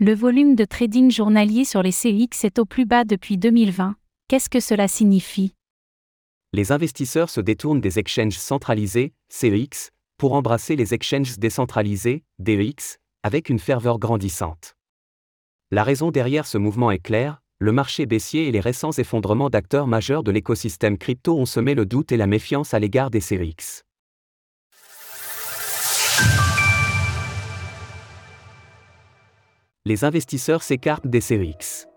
Le volume de trading journalier sur les CEX est au plus bas depuis 2020. Qu'est-ce que cela signifie? Les investisseurs se détournent des exchanges centralisés, CEX, pour embrasser les exchanges décentralisés, DEX, avec une ferveur grandissante. La raison derrière ce mouvement est claire, le marché baissier et les récents effondrements d'acteurs majeurs de l'écosystème crypto ont semé le doute et la méfiance à l'égard des CEX. Les investisseurs s'écartent des CEX.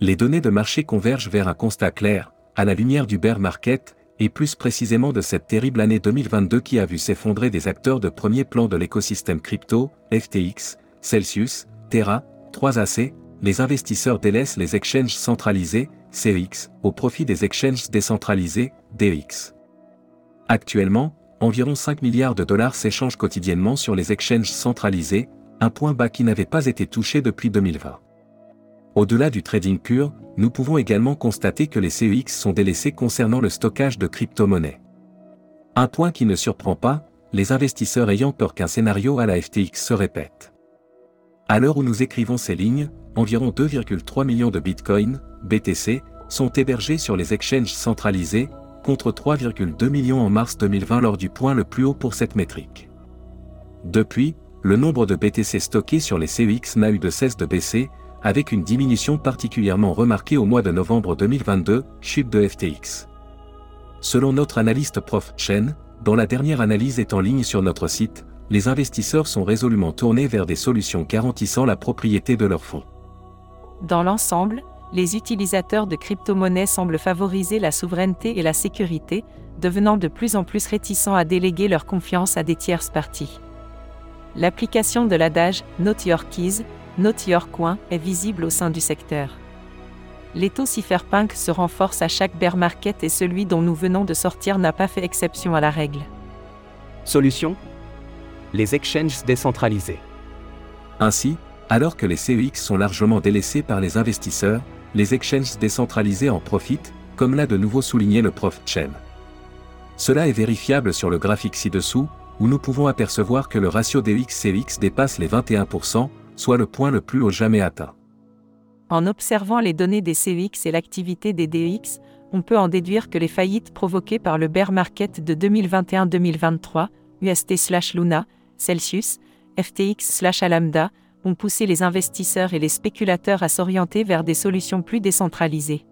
Les données de marché convergent vers un constat clair, à la lumière du bear market, et plus précisément de cette terrible année 2022 qui a vu s'effondrer des acteurs de premier plan de l'écosystème crypto, FTX, Celsius, Terra, 3AC, les investisseurs délaissent les exchanges centralisés, CEX, au profit des exchanges décentralisés, DEX. Actuellement, environ 5 milliards de dollars s'échangent quotidiennement sur les exchanges centralisés, un point bas qui n'avait pas été touché depuis 2020. Au-delà du trading pur, nous pouvons également constater que les CEX sont délaissés concernant le stockage de crypto-monnaies. Un point qui ne surprend pas, les investisseurs ayant peur qu'un scénario à la FTX se répète. À l'heure où nous écrivons ces lignes, environ 2,3 millions de Bitcoin, BTC, sont hébergés sur les exchanges centralisés, contre 3,2 millions en mars 2020 lors du point le plus haut pour cette métrique. Depuis, le nombre de BTC stockés sur les CEX n'a eu de cesse de baisser, avec une diminution particulièrement remarquée au mois de novembre 2022, chute de FTX. Selon notre analyste Prof. Chen, dont la dernière analyse est en ligne sur notre site, les investisseurs sont résolument tournés vers des solutions garantissant la propriété de leurs fonds. Dans l'ensemble, les utilisateurs de crypto-monnaies semblent favoriser la souveraineté et la sécurité, devenant de plus en plus réticents à déléguer leur confiance à des tierces parties. L'application de l'adage Note Your Keys, Note Your Coin est visible au sein du secteur. L'étau cypherpunk se renforce à chaque bear market et celui dont nous venons de sortir n'a pas fait exception à la règle. Solution? Les exchanges décentralisés. Ainsi, alors que les CEX sont largement délaissés par les investisseurs, les exchanges décentralisés en profitent, comme l'a de nouveau souligné le prof Chen. Cela est vérifiable sur le graphique ci-dessous, où nous pouvons apercevoir que le ratio DX-CEX dépasse les 21%, soit le point le plus haut jamais atteint. En observant les données des CEX et l'activité des DEX, on peut en déduire que les faillites provoquées par le bear market de 2021-2023, UST/Luna, Celsius, FTX/Alameda, ont poussé les investisseurs et les spéculateurs à s'orienter vers des solutions plus décentralisées.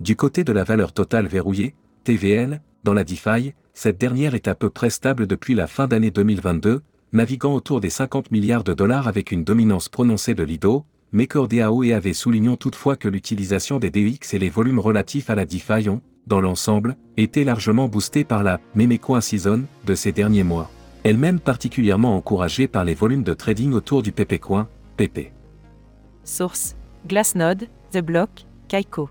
Du côté de la valeur totale verrouillée, TVL, dans la DeFi, cette dernière est à peu près stable depuis la fin d'année 2022, naviguant autour des 50 milliards de dollars avec une dominance prononcée de Lido, Maker et avait soulignant toutefois que l'utilisation des DX et les volumes relatifs à la DeFi ont, dans l'ensemble, été largement boostés par la Memecoin Season de ces derniers mois elle-même particulièrement encouragée par les volumes de trading autour du PP Coin, PP. Source Glassnode, The Block, Kaiko.